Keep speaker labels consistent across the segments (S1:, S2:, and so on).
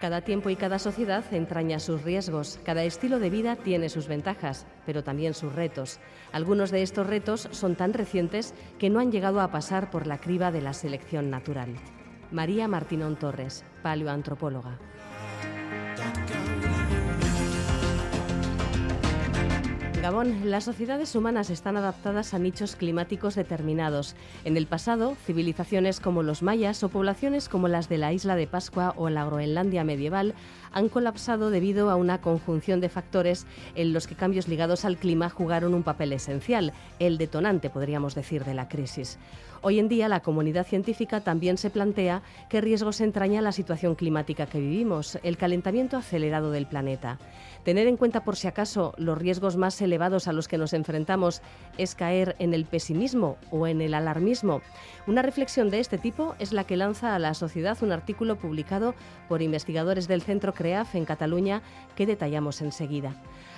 S1: Cada tiempo y cada sociedad entraña sus riesgos, cada estilo de vida tiene sus ventajas, pero también sus retos. Algunos de estos retos son tan recientes que no han llegado a pasar por la criba de la selección natural. María Martínón Torres, paleoantropóloga. Gabón, las sociedades humanas están adaptadas a nichos climáticos determinados. En el pasado, civilizaciones como los mayas o poblaciones como las de la isla de Pascua o la Groenlandia medieval han colapsado debido a una conjunción de factores en los que cambios ligados al clima jugaron un papel esencial, el detonante, podríamos decir, de la crisis. Hoy en día la comunidad científica también se plantea qué riesgos entraña la situación climática que vivimos, el calentamiento acelerado del planeta. Tener en cuenta por si acaso los riesgos más elevados a los que nos enfrentamos es caer en el pesimismo o en el alarmismo. Una reflexión de este tipo es la que lanza a la sociedad un artículo publicado por investigadores del Centro CREAF en Cataluña que detallamos enseguida.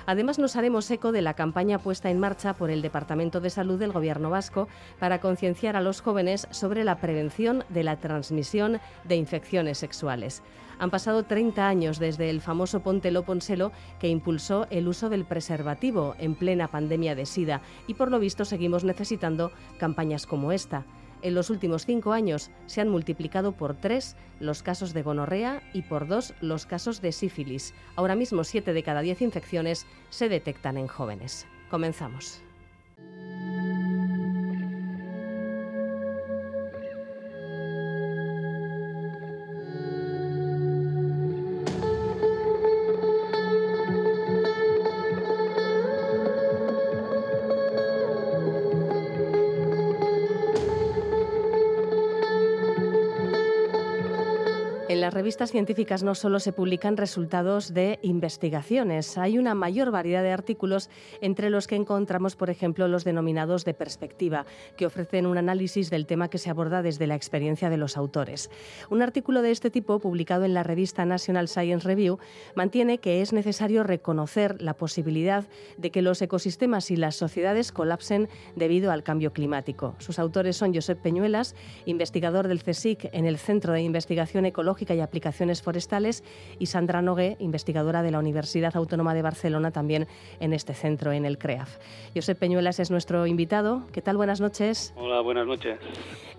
S1: Además, nos haremos eco de la campaña puesta en marcha por el Departamento de Salud del Gobierno vasco para concienciar a los jóvenes sobre la prevención de la transmisión de infecciones sexuales. Han pasado 30 años desde el famoso Ponte Ponselo que impulsó el uso del preservativo en plena pandemia de SIDA y por lo visto seguimos necesitando campañas como esta. En los últimos cinco años se han multiplicado por tres los casos de gonorrea y por dos los casos de sífilis. Ahora mismo siete de cada diez infecciones se detectan en jóvenes. Comenzamos. Revistas científicas no solo se publican resultados de investigaciones, hay una mayor variedad de artículos entre los que encontramos, por ejemplo, los denominados de perspectiva, que ofrecen un análisis del tema que se aborda desde la experiencia de los autores. Un artículo de este tipo, publicado en la revista National Science Review, mantiene que es necesario reconocer la posibilidad de que los ecosistemas y las sociedades colapsen debido al cambio climático. Sus autores son Josep Peñuelas, investigador del CSIC en el Centro de Investigación Ecológica y Forestales, y Sandra Nogué, investigadora de la Universidad Autónoma de Barcelona, también en este centro, en el CREAF. Josep Peñuelas es nuestro invitado. ¿Qué tal? Buenas noches.
S2: Hola, buenas noches.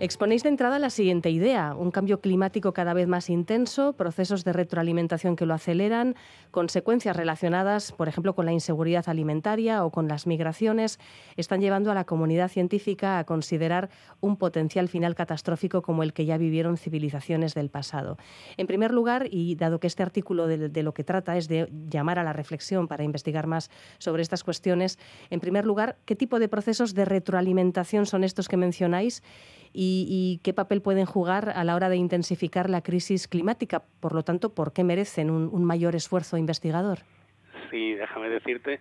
S1: Exponéis de entrada la siguiente idea, un cambio climático cada vez más intenso, procesos de retroalimentación que lo aceleran, consecuencias relacionadas, por ejemplo, con la inseguridad alimentaria o con las migraciones, están llevando a la comunidad científica a considerar un potencial final catastrófico como el que ya vivieron civilizaciones del pasado. En primer lugar, y dado que este artículo de, lo que trata es de llamar a la reflexión para investigar más sobre estas cuestiones, en primer lugar, ¿qué tipo de procesos de retroalimentación son estos que mencionáis y, qué papel pueden jugar a la hora de intensificar la crisis climática? Por lo tanto, ¿por qué merecen un, mayor esfuerzo investigador?
S2: Sí, déjame decirte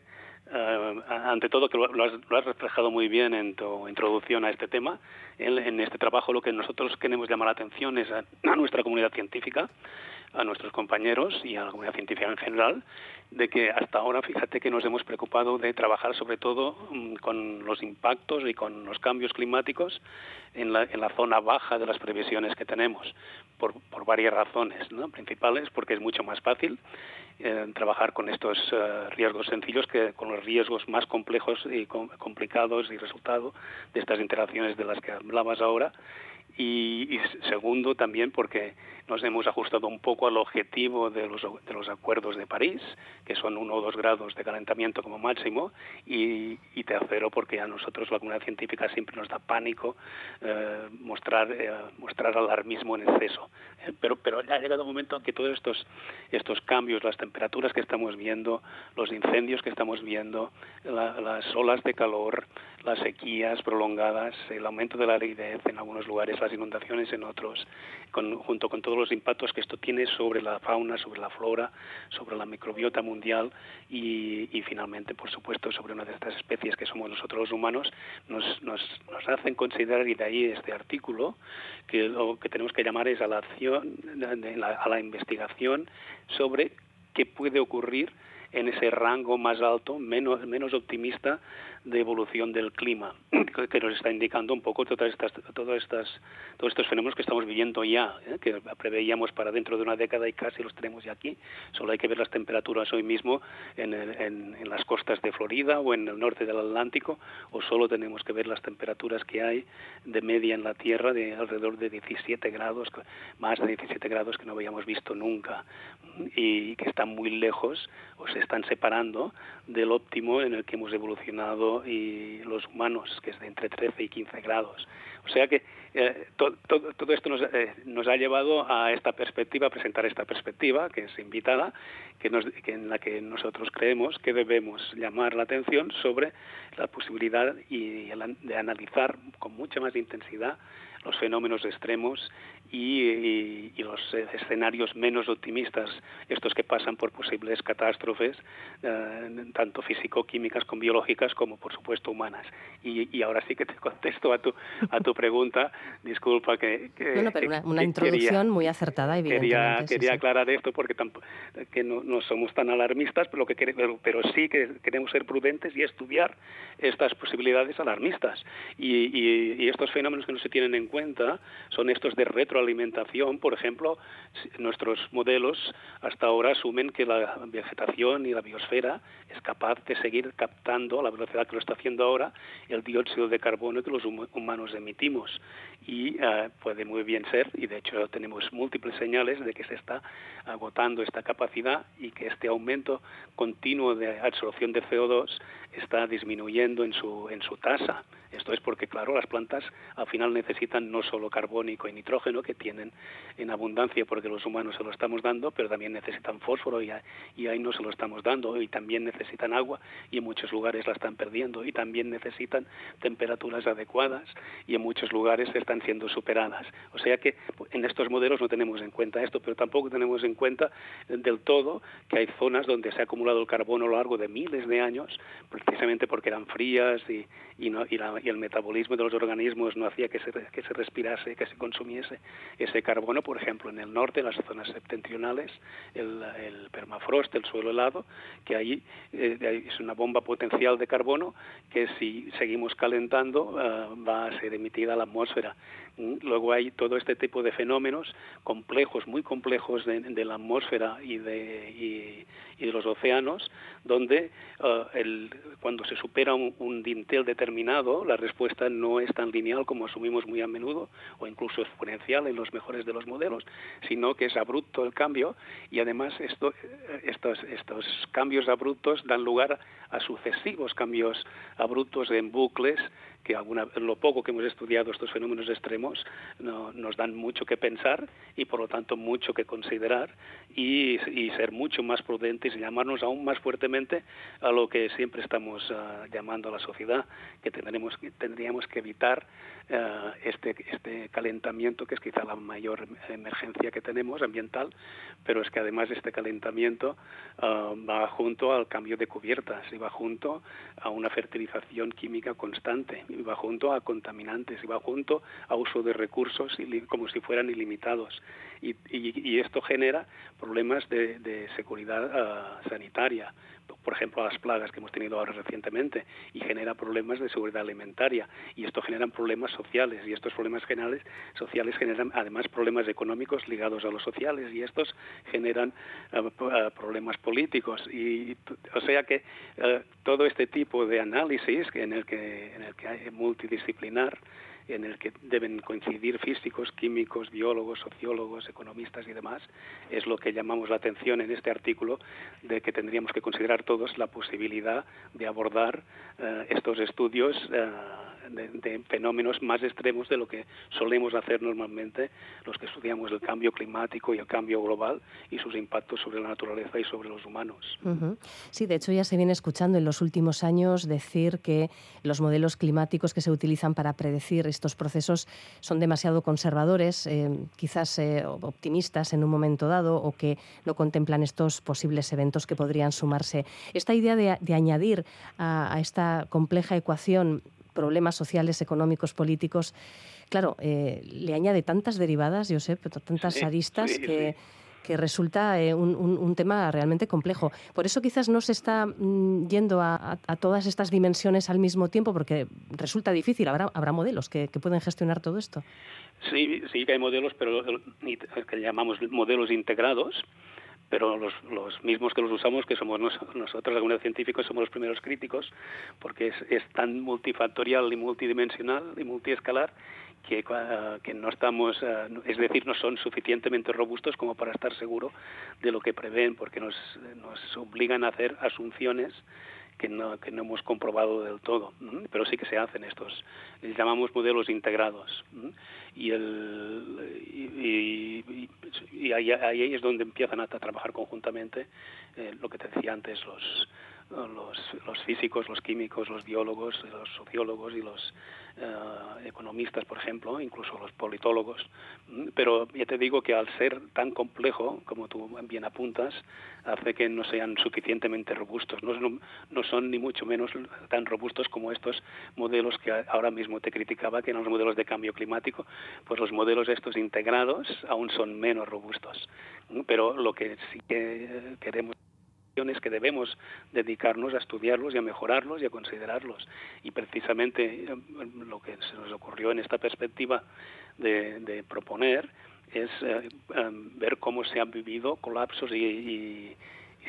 S2: eh, ante todo, que lo has, reflejado muy bien en tu introducción a este tema, en, este trabajo lo que nosotros queremos llamar la atención es a, nuestra comunidad científica, a nuestros compañeros y a la comunidad científica en general, de que hasta ahora, fíjate que nos hemos preocupado de trabajar sobre todo mm, con los impactos y con los cambios climáticos en la, en la zona baja de las previsiones que tenemos, por, varias razones ¿no? principales, porque es mucho más fácil eh, trabajar con estos eh, riesgos sencillos que con los riesgos más complejos y complicados y resultado de estas interacciones de las que hablabas ahora y, segundo también porque nos hemos ajustado un poco al objetivo de los, de los acuerdos de París, que son uno o dos grados de calentamiento como máximo, y, tercero porque a nosotros la comunidad científica siempre nos da pánico eh, mostrar, eh, mostrar alarmismo en exceso. Eh, pero, pero ya ha llegado un momento en que todos estos, estos cambios, las temperaturas que estamos viendo, los incendios que estamos viendo, las olas de calor, las sequías prolongadas, el aumento de la aridez en algunos lugares, las inundaciones en otros, junto con todos los impactos que esto tiene sobre la fauna, sobre la flora, sobre la microbiota mundial y, finalmente, por supuesto, sobre una de estas especies que somos nosotros los humanos, nos, nos, nos hacen considerar, y de ahí este artículo, que lo que tenemos que llamar es a la acción, a la investigación sobre qué puede ocurrir en ese rango más alto, menos, menos optimista de evolución del clima, que nos está indicando un poco todas estas, todas estas, todos estos fenómenos que estamos viviendo ya, ¿eh? que preveíamos para dentro de una década y casi los tenemos ya aquí. Solo hay que ver las temperaturas hoy mismo en, en, en las costas de Florida o en el norte del Atlántico, o solo tenemos que ver las temperaturas que hay de media en la Tierra de alrededor de 17 grados, más de 17 grados que no habíamos visto nunca y que están muy lejos o se están separando del óptimo en el que hemos evolucionado y los humanos, que es de entre 13 y 15 grados. O sea que eh, todo esto nos, eh, nos, ha llevado a esta perspectiva, a presentar esta perspectiva, que es invitada, que, nos, en la que nosotros creemos que debemos llamar la atención sobre la posibilidad y, de analizar con mucha más intensidad los fenómenos extremos y, los escenarios menos optimistas, estos que pasan por posibles catástrofes, eh, tanto físico-químicas como biológicas, como por supuesto humanas. Y, ahora sí que te contesto a tu, a tu pregunta, disculpa que...
S1: no, pero una, introducción muy acertada, evidentemente.
S2: Quería, quería aclarar esto porque que no, no, somos tan alarmistas, pero, que queremos, pero sí que queremos ser prudentes y estudiar estas posibilidades alarmistas. Y, y estos fenómenos que no se tienen en cuenta son estos de retroalimentación. Por ejemplo, nuestros modelos hasta ahora asumen que la vegetación y la biosfera es capaz de seguir captando a la velocidad que lo está haciendo ahora el dióxido de carbono que los humanos emitimos. Y eh, puede muy bien ser, y de hecho tenemos múltiples señales de que se está agotando esta capacidad y que este aumento continuo de absorción de CO2 está disminuyendo en su, en su tasa. Esto es porque, claro, las plantas al final necesitan no solo carbónico y nitrógeno, que tienen en abundancia porque los humanos se lo estamos dando, pero también necesitan fósforo y, y ahí no se lo estamos dando, y también necesitan agua y en muchos lugares la están perdiendo, y también necesitan temperaturas adecuadas y en muchos lugares están siendo superadas. O sea que en estos modelos no tenemos en cuenta esto, pero tampoco tenemos en cuenta del todo que hay zonas donde se ha acumulado el carbono a lo largo de miles de años, precisamente porque eran frías y, y, no, y, la, y, el metabolismo de los organismos no hacía que se, respirase, que se consumiese ese carbono. Por ejemplo, en el norte, en las zonas septentrionales, el, permafrost, el suelo helado, que ahí eh, es una bomba potencial de carbono que si seguimos calentando uh, va a ser emitida a la atmósfera. Luego hay todo este tipo de fenómenos complejos, muy complejos de, la atmósfera y de, y, de los océanos, donde uh, el, cuando se supera un, dintel determinado, la respuesta no es tan lineal como asumimos muy a menudo, o incluso exponencial en los mejores de los modelos, sino que es abrupto el cambio y además esto, estos, estos cambios abruptos dan lugar a sucesivos cambios abruptos en bucles que alguna, lo poco que hemos estudiado estos fenómenos extremos no, nos dan mucho que pensar y por lo tanto mucho que considerar y, y, ser mucho más prudentes y llamarnos aún más fuertemente a lo que siempre estamos uh, llamando a la sociedad, que tendremos, tendríamos que evitar uh, este, este calentamiento que es quizá la mayor emergencia que tenemos ambiental, pero es que además este calentamiento uh, va junto al cambio de cubiertas y va junto a una fertilización química constante va junto a contaminantes y va junto a uso de recursos como si fueran ilimitados. Y, y, y esto genera problemas de, seguridad uh, sanitaria por ejemplo, a las plagas que hemos tenido ahora recientemente y genera problemas de seguridad alimentaria y esto genera problemas sociales y estos problemas generales sociales generan además problemas económicos ligados a los sociales y estos generan uh, problemas políticos. Y o sea que uh, todo este tipo de análisis en el que en el que hay multidisciplinar en el que deben coincidir físicos, químicos, biólogos, sociólogos, economistas y demás, es lo que llamamos la atención en este artículo de que tendríamos que considerar todos la posibilidad de abordar uh, estos estudios uh, de, de, fenómenos más extremos de lo que solemos hacer normalmente los que estudiamos el cambio climático y el cambio global y sus impactos sobre la naturaleza y sobre los humanos.
S1: Uh -huh. Sí, de hecho ya se viene escuchando en los últimos años decir que los modelos climáticos que se utilizan para predecir estos procesos son demasiado conservadores, eh, quizás eh, optimistas en un momento dado o que no contemplan estos posibles eventos que podrían sumarse. Esta idea de, añadir a, esta compleja ecuación problemas sociales, económicos, políticos, claro, le añade tantas derivadas, yo sé, tantas aristas que que resulta eh, un, tema realmente complejo. Por eso quizás no se está mm, yendo a, todas estas dimensiones al mismo tiempo, porque resulta difícil. Habrá, habrá modelos que, pueden gestionar todo esto.
S2: Sí, sí que hay modelos, pero que llamamos modelos integrados pero los, los, mismos que los usamos, que somos nosotros, la comunidad científica, somos los primeros críticos, porque es, es tan multifactorial y multidimensional y multiescalar que, que no estamos, eh, es decir, no son suficientemente robustos como para estar seguro de lo que prevén, porque nos, nos obligan a hacer asunciones que no, que no hemos comprobado del todo, pero sí que se hacen estos, les llamamos modelos integrados. Y, el, y, y, ahí, es donde empiezan a, trabajar conjuntamente eh, lo que te decía antes, los, los, los, físicos, los químicos, los biólogos, los sociólogos y los eh, economistas, por ejemplo, incluso los politólogos. Pero ya te digo que al ser tan complejo, como tú bien apuntas, hace que no sean suficientemente robustos. No, no son ni mucho menos tan robustos como estos modelos que ahora mismo te criticaba, que eran los modelos de cambio climático. Pues los modelos estos integrados aún son menos robustos. Pero lo que sí que queremos que debemos dedicarnos a estudiarlos y a mejorarlos y a considerarlos. Y precisamente eh, lo que se nos ocurrió en esta perspectiva de, proponer es eh, eh, ver cómo se han vivido colapsos y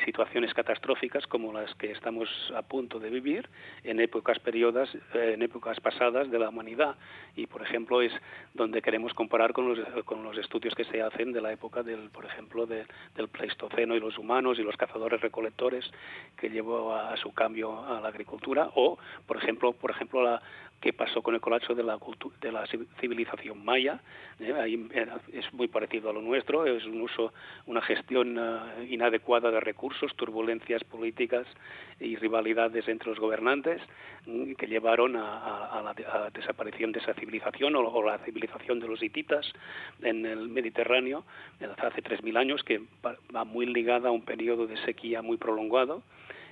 S2: situaciones catastróficas como las que estamos a punto de vivir en épocas periodas, en épocas pasadas de la humanidad. Y por ejemplo es donde queremos comparar con los, con los estudios que se hacen de la época del por ejemplo del Pleistoceno y los humanos y los cazadores recolectores que llevó a, su cambio a la agricultura. O por ejemplo por ejemplo la, qué pasó con el colapso de la, de la civilización maya. ¿eh? Ahí es muy parecido a lo nuestro, es un uso, una gestión eh, inadecuada de recursos, turbulencias políticas y rivalidades entre los gobernantes mm, que llevaron a, la, desaparición de esa civilización o, la civilización de los hititas en el Mediterráneo hace 3.000 años, que va muy ligada a un periodo de sequía muy prolongado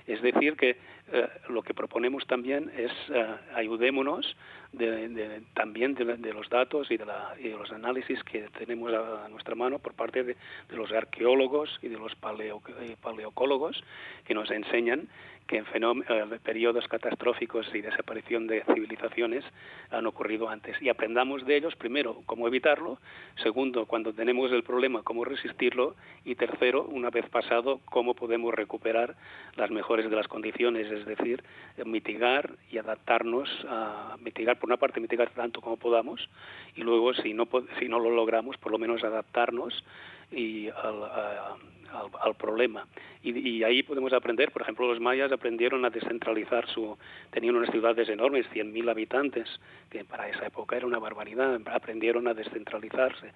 S2: es decir, que eh, lo que proponemos también es eh, ayudémonos de, también de, los datos y de, los análisis que tenemos a, nuestra mano por parte de, los arqueólogos y de los paleo, eh, paleocólogos que nos enseñan que en eh, periodos catastróficos y desaparición de civilizaciones han ocurrido antes. Y aprendamos de ellos, primero, cómo evitarlo, segundo, cuando tenemos el problema, cómo resistirlo, y tercero, una vez pasado, cómo podemos recuperar las mejores de las condiciones, es decir, mitigar y adaptarnos a mitigar, por una parte, mitigar tanto como podamos, y luego, si no, si no lo logramos, por lo menos adaptarnos y al, al, problema. Y, ahí podemos aprender, por ejemplo, los mayas aprendieron a descentralizar su... Tenían unas ciudades enormes, 100.000 habitantes, que para esa época era una barbaridad. Aprendieron a descentralizarse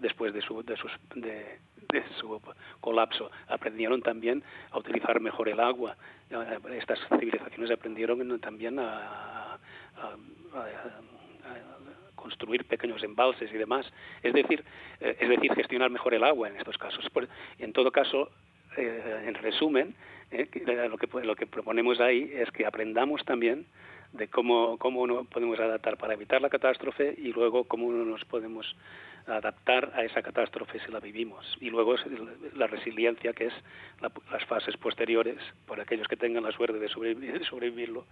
S2: después de su, de, sus, de, su colapso. Aprendieron también a utilizar mejor el agua. Estas civilizaciones aprendieron también a construir pequeños embalses y demás. Es decir, eh, es decir, gestionar mejor el agua en estos casos. en todo caso, eh, en resumen, eh, lo, que, lo que proponemos ahí es que aprendamos también de cómo, cómo nos podemos adaptar para evitar la catástrofe y luego cómo nos podemos adaptar a esa catástrofe si la vivimos. Y luego la resiliencia, que es las fases posteriores, por aquellos que tengan la suerte de, sobrevivirlo,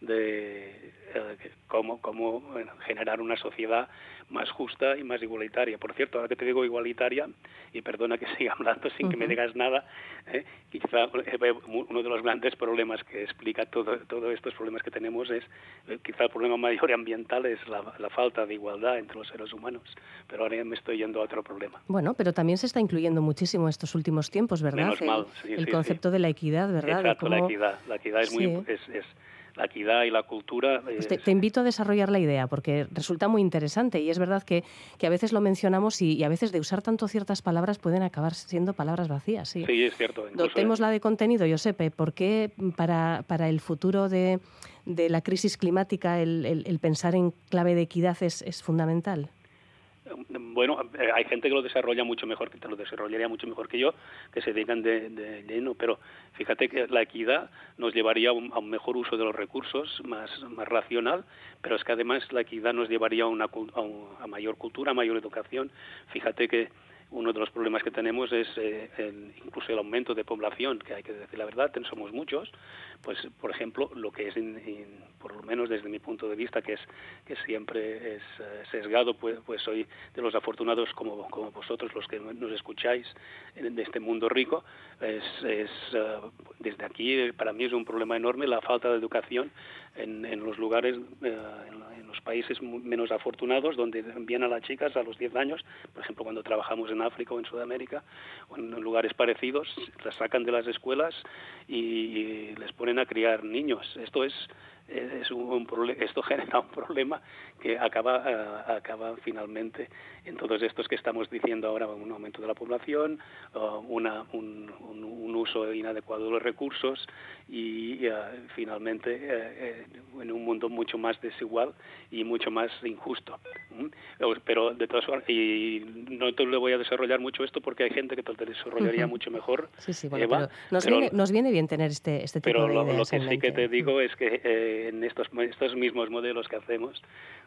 S2: de eh, cómo, cómo generar una sociedad más justa y más igualitaria. Por cierto, ahora que te digo igualitaria, y perdona que siga hablando sin que me digas nada, ¿eh? quizá eh, uno de los grandes problemas que explica todo, todos estos problemas que tenemos es, quizá el problema mayor ambiental es la, falta de igualdad entre los seres humanos. Pero ahora me estoy yendo a otro problema.
S1: Bueno, pero también se está incluyendo muchísimo estos últimos tiempos, ¿verdad?
S2: Menos mal,
S1: el, concepto de la equidad, ¿verdad?
S2: Exacto, la equidad. La equidad es muy... Es, la equidad y la cultura.
S1: te, invito a desarrollar la idea porque resulta muy interesante y es verdad que, que a veces lo mencionamos y, a veces de usar tanto ciertas palabras pueden acabar siendo palabras vacías. Sí,
S2: sí es cierto.
S1: Dotemos la de contenido, Josepe, ¿por qué para, para el futuro de, de la crisis climática el, el, pensar en clave de equidad es, es fundamental?
S2: Bueno, eh, hay gente que lo desarrolla mucho mejor, que te lo desarrollaría mucho mejor que yo, que se dedican de, de lleno, pero fíjate que la equidad nos llevaría a un, mejor uso de los recursos, más, más racional, pero es que además la equidad nos llevaría a, una, a, a mayor cultura, a mayor educación. Fíjate que uno de los problemas que tenemos es eh, el, incluso el aumento de población, que hay que decir la verdad, somos muchos, pues por ejemplo, lo que es, por lo menos desde mi punto de vista, que es que siempre es eh, sesgado, pues, pues soy de los afortunados como, como vosotros, los que nos escucháis de este mundo rico, es, es eh, desde aquí para mí es un problema enorme la falta de educación en, en los lugares, en, los países menos afortunados, donde envían a las chicas a los 10 años, por ejemplo, cuando trabajamos en África o en Sudamérica, o en lugares parecidos, las sacan de las escuelas y les ponen a criar niños. Esto es es un, esto genera un problema que acaba, eh, acaba finalmente en todos estos que estamos diciendo ahora, un aumento de la población, una, un, uso inadecuado de los recursos y uh, finalmente eh, en un mundo mucho más desigual y mucho más injusto. Pero de todas formas, y no te lo voy a desarrollar mucho esto porque hay gente que te lo desarrollaría mucho mejor.
S1: Sí, sí, bueno, nos, viene, nos, viene, bien tener este, este tipo
S2: de
S1: ideas
S2: Pero lo, que sí que te digo es que en estos, estos mismos modelos que hacemos,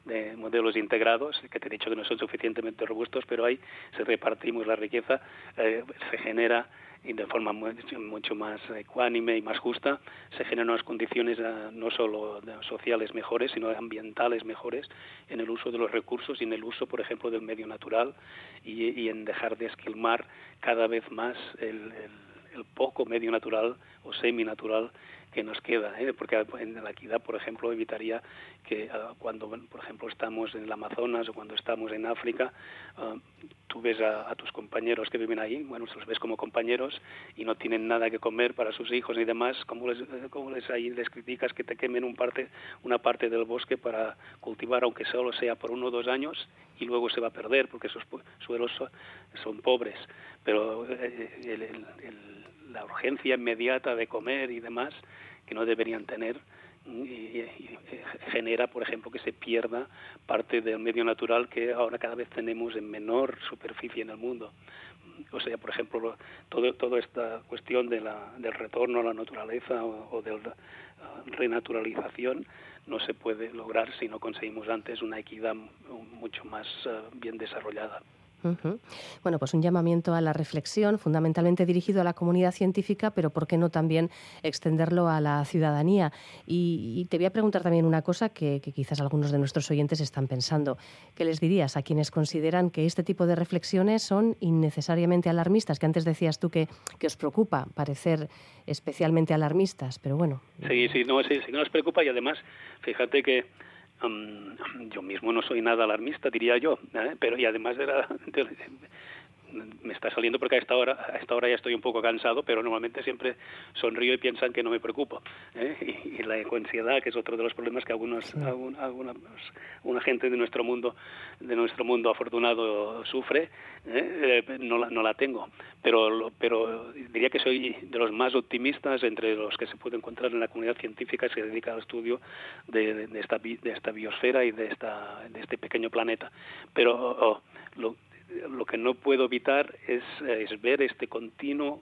S2: de modelos integrados, que te he dicho que no son suficientemente robustos, pero ahí se repartimos la riqueza, eh, se genera y de forma mucho más ecuánime y más justa, se generan unas condiciones eh, no solo sociales mejores, sino ambientales mejores en el uso de los recursos y en el uso, por ejemplo, del medio natural y, en dejar de esquilmar cada vez más el, el poco medio natural o semi-natural que nos queda, ¿eh? porque en la equidad, por ejemplo, evitaría que ah, cuando, por ejemplo, estamos en el Amazonas o cuando estamos en África, ah, tú ves a, tus compañeros que viven ahí, bueno, los ves como compañeros y no tienen nada que comer para sus hijos ni demás, ¿cómo les, eh, cómo les, ahí les criticas que te quemen un parte, una parte del bosque para cultivar, aunque solo sea por uno o dos años, y luego se va a perder porque esos suelos son, pobres? Pero eh, la urgencia inmediata de comer y demás, que no deberían tener, genera, por ejemplo, que se pierda parte del medio natural que ahora cada vez tenemos en menor superficie en el mundo. O sea, por ejemplo, todo, toda esta cuestión de la, del retorno a la naturaleza o, de la renaturalización no se puede lograr si no conseguimos antes una equidad mucho más eh, bien desarrollada.
S1: Bueno, pues un llamamiento a la reflexión, fundamentalmente dirigido a la comunidad científica, pero ¿por qué no también extenderlo a la ciudadanía? Y, te voy a preguntar también una cosa que, quizás algunos de nuestros oyentes están pensando. ¿Qué les dirías a quienes consideran que este tipo de reflexiones son innecesariamente alarmistas? Que antes decías tú que, que os preocupa parecer especialmente alarmistas, pero bueno.
S2: Sí, sí, no, sí, sí, nos preocupa y además, fíjate que yo mismo no soy nada alarmista, diría yo, ¿eh? pero y además de, la, me está saliendo porque a esta hora a esta hora ya estoy un poco cansado pero normalmente siempre sonrío y piensan que no me preocupo ¿eh? y, la ansiedad que es otro de los problemas que algunos, alguna, una gente de nuestro mundo de nuestro mundo afortunado sufre ¿eh? Eh, no la no la tengo pero pero diría que soy de los más optimistas entre los que se puede encontrar en la comunidad científica que se dedica al estudio de, esta de esta biosfera y de esta de este pequeño planeta pero oh, lo, lo que no puedo evitar es, ver este continuo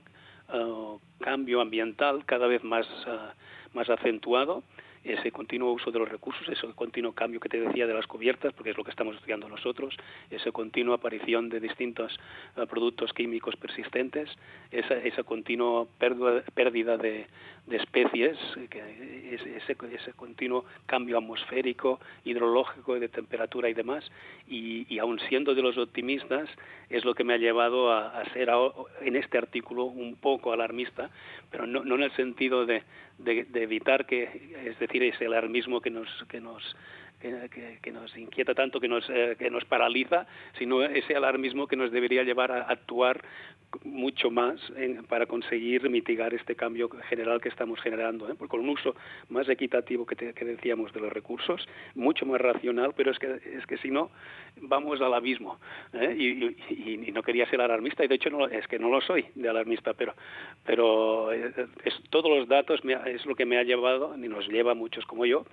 S2: uh, cambio ambiental cada vez más, uh, más acentuado ese continuo uso de los recursos, ese continuo cambio que te decía de las cubiertas, porque es lo que estamos estudiando nosotros, esa continua aparición de distintos eh, productos químicos persistentes, esa, esa continua pérdida, de, especies, que ese, ese, continuo cambio atmosférico, hidrológico, de temperatura y demás, y, y aun siendo de los optimistas, es lo que me ha llevado a, ser en este artículo un poco alarmista, pero no, no en el sentido de, de, evitar que, es decir, ese alarmismo que nos, que nos que, nos inquieta tanto, que nos, eh, que nos paraliza, sino ese alarmismo que nos debería llevar a actuar mucho más para conseguir mitigar este cambio general que estamos generando, ¿eh? con un uso más equitativo que, que, decíamos de los recursos, mucho más racional, pero es que, es que si no, vamos al abismo. ¿eh? Y, no quería ser alarmista, y de hecho no, es que no lo soy de alarmista, pero, pero es, todos los datos es lo que me ha llevado, y nos lleva a muchos como yo,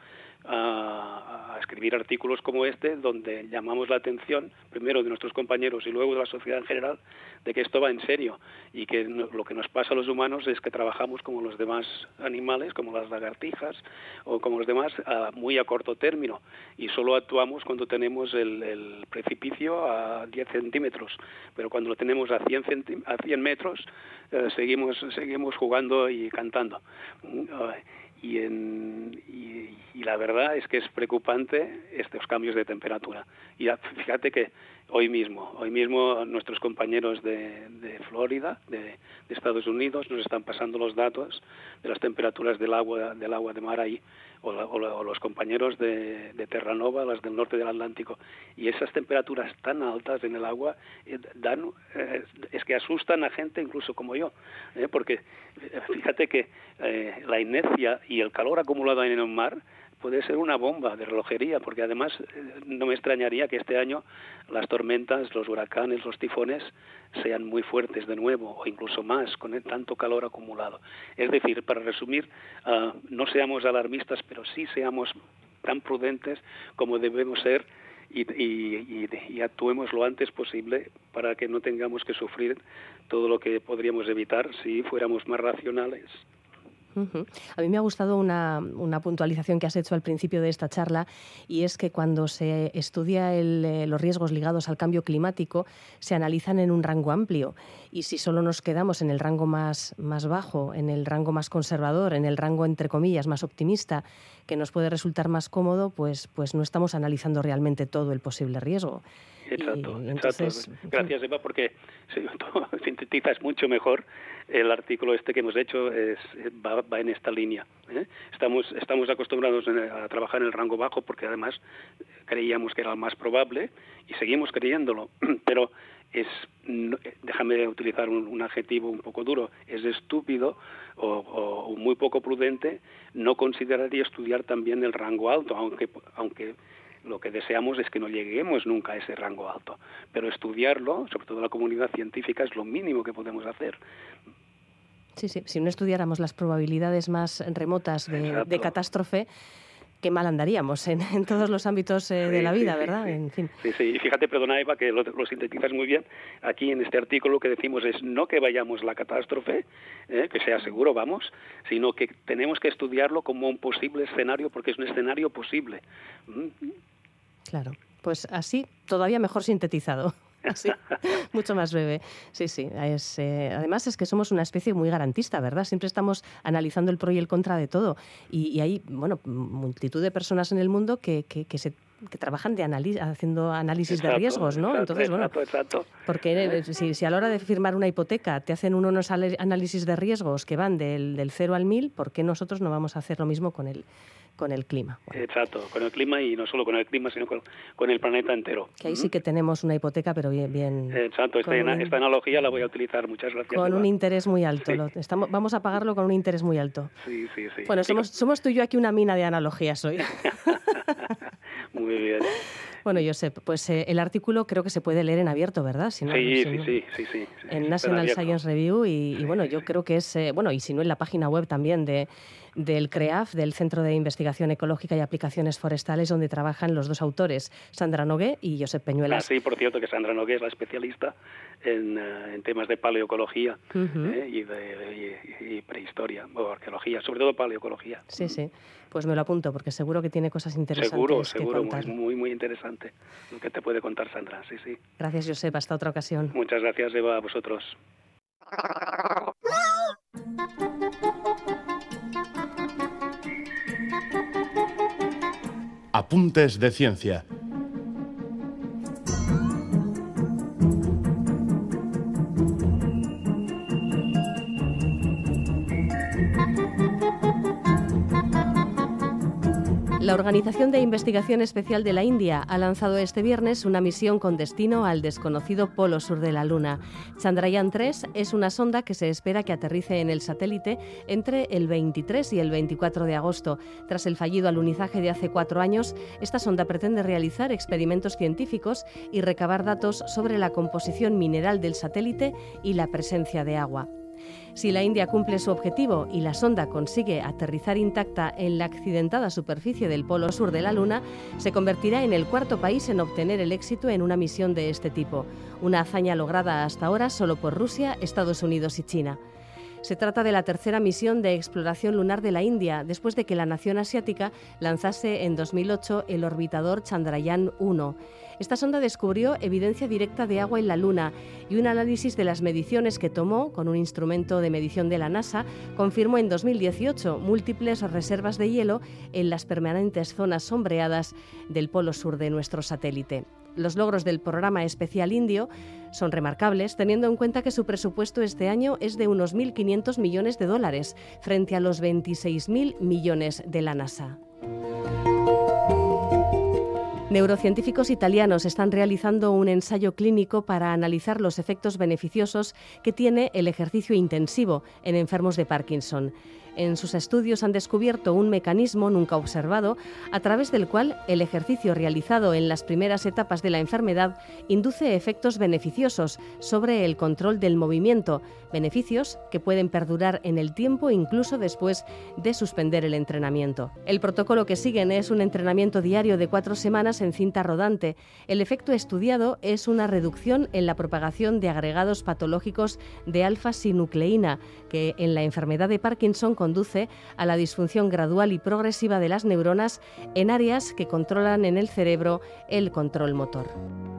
S2: a, escribir artículos como este, donde llamamos la atención, primero de nuestros compañeros y luego de la sociedad en general, de que esto va en serio y que lo que nos pasa a los humanos es que trabajamos como los demás animales, como las lagartijas o como los demás, muy a corto término. Y solo actuamos cuando tenemos el, precipicio a 10 centímetros, pero cuando lo tenemos a 100, a 100 metros eh, seguimos, seguimos jugando y cantando y, en, y, la verdad es que es preocupante estos cambios de temperatura. Y fíjate que hoy mismo, hoy mismo nuestros compañeros de, de Florida, de, Estados Unidos, nos están pasando los datos de las temperaturas del agua, del agua de mar ahí, o, los compañeros de, de, Terranova, las del norte del Atlántico. Y esas temperaturas tan altas en el agua eh, dan, eh, es que asustan a gente incluso como yo, ¿eh? porque fíjate que la inercia y el calor acumulado en el mar puede ser una bomba de relojería, porque además eh, no me extrañaría que este año las tormentas, los huracanes, los tifones sean muy fuertes de nuevo o incluso más con tanto calor acumulado. Es decir, para resumir, ah, no seamos alarmistas, pero sí seamos tan prudentes como debemos ser y, y, actuemos lo antes posible para que no tengamos que sufrir todo lo que podríamos evitar si fuéramos más racionales
S1: a mí me ha gustado una, puntualización que has hecho al principio de esta charla y es que cuando se estudia eh, los riesgos ligados al cambio climático se analizan en un rango amplio y si solo nos quedamos en el rango más, más bajo, en el rango más conservador, en el rango entre comillas más optimista, que nos puede resultar más cómodo, pues, pues no estamos analizando realmente todo el posible riesgo.
S2: Exacto, exacto. Gracias, Eva, porque sintetizas mucho mejor el artículo este que hemos hecho, es, va, va en esta línea. ¿eh? Estamos, estamos acostumbrados a trabajar en el rango bajo porque además creíamos que era el más probable y seguimos creyéndolo, pero es, déjame utilizar un, adjetivo un poco duro, es estúpido o, o, muy poco prudente no considerar y estudiar también el rango alto, aunque, aunque lo que deseamos es que no lleguemos nunca a ese rango alto, pero estudiarlo, sobre todo la comunidad científica, es lo mínimo que podemos hacer.
S1: Sí, sí, si no estudiáramos las probabilidades más remotas de, catástrofe, qué mal andaríamos en, todos los ámbitos eh, de la vida, ¿verdad?
S2: Sí,
S1: en fin.
S2: sí, sí, y fíjate, perdona Eva, que lo, sintetizas muy bien. Aquí en este artículo lo que decimos es no que vayamos la catástrofe, eh, que sea seguro, vamos, sino que tenemos que estudiarlo como un posible escenario, porque es un escenario posible. ¿Mm?
S1: Claro, pues así todavía mejor sintetizado. Así, mucho más breve. Sí, sí. Eh, además es que somos una especie muy garantista, ¿verdad? Siempre estamos analizando el pro y el contra de todo. Y, hay, bueno, multitud de personas en el mundo que, que, se trabajan de haciendo análisis de riesgos, ¿no?
S2: Entonces, bueno,
S1: porque eh, si, si, a la hora de firmar una hipoteca te hacen unos análisis de riesgos que van del, del 0 al 1000, ¿por qué nosotros no vamos a hacer lo mismo con el, con el clima.
S2: Exacto, con el clima y no solo con el clima, sino con, el planeta entero.
S1: Que ahí sí que tenemos una hipoteca, pero bien... bien
S2: Exacto, esta, esta, analogía la voy a utilizar, muchas gracias.
S1: Con un interés muy alto, estamos, vamos a pagarlo con un interés muy alto.
S2: Sí, sí, sí.
S1: Bueno, somos, somos tú y yo aquí una mina de analogías hoy.
S2: muy bien.
S1: Bueno, Josep, pues eh, el artículo creo que se puede leer en abierto, ¿verdad?
S2: sí, sí, sí, sí, sí,
S1: En National Science Review y, bueno, yo creo que es, eh, bueno, y si no en la página web también de del CREAF, del Centro de Investigación Ecológica y Aplicaciones Forestales, donde trabajan los dos autores, Sandra Nogué y Josep Peñuelas.
S2: Ah, sí, por cierto, que Sandra Nogué es la especialista en, eh, temas de paleoecología eh, y, de, prehistoria, o arqueología, sobre todo paleoecología.
S1: Sí, sí. Pues me lo apunto, porque seguro que tiene cosas interesantes
S2: seguro,
S1: que
S2: seguro, Muy, muy, muy interesante lo que te puede contar Sandra, sí, sí.
S1: Gracias, Josep. Hasta otra ocasión.
S2: Muchas gracias, Eva, a vosotros.
S3: Apuntes de Ciencia.
S1: Organización de Investigación Especial de la India ha lanzado este viernes una misión con destino al desconocido polo sur de la Luna. Chandrayaan 3 es una sonda que se espera que aterrice en el satélite entre el 23 y el 24 de agosto. Tras el fallido alunizaje de hace cuatro años, esta sonda pretende realizar experimentos científicos y recabar datos sobre la composición mineral del satélite y la presencia de agua. Si la India cumple su objetivo y la sonda consigue aterrizar intacta en la accidentada superficie del polo sur de la Luna, se convertirá en el cuarto país en obtener el éxito en una misión de este tipo, una hazaña lograda hasta ahora solo por Rusia, Estados Unidos y China. Se trata de la tercera misión de exploración lunar de la India, después de que la nación asiática lanzase en 2008 el orbitador Chandrayaan-1. Esta sonda descubrió evidencia directa de agua en la Luna y un análisis de las mediciones que tomó con un instrumento de medición de la NASA confirmó en 2018 múltiples reservas de hielo en las permanentes zonas sombreadas del polo sur de nuestro satélite. Los logros del programa especial indio son remarcables, teniendo en cuenta que su presupuesto este año es de unos 1.500 millones de dólares, frente a los 26.000 millones de la NASA. Neurocientíficos italianos están realizando un ensayo clínico para analizar los efectos beneficiosos que tiene el ejercicio intensivo en enfermos de Parkinson. En sus estudios han descubierto un mecanismo nunca observado a través del cual el ejercicio realizado en las primeras etapas de la enfermedad induce efectos beneficiosos sobre el control del movimiento, beneficios que pueden perdurar en el tiempo incluso después de suspender el entrenamiento. El protocolo que siguen es un entrenamiento diario de cuatro semanas en cinta rodante. El efecto estudiado es una reducción en la propagación de agregados patológicos de alfa-sinucleína, que en la enfermedad de Parkinson conduce a la disfunción gradual y progresiva de las neuronas en áreas que controlan en el cerebro el control motor.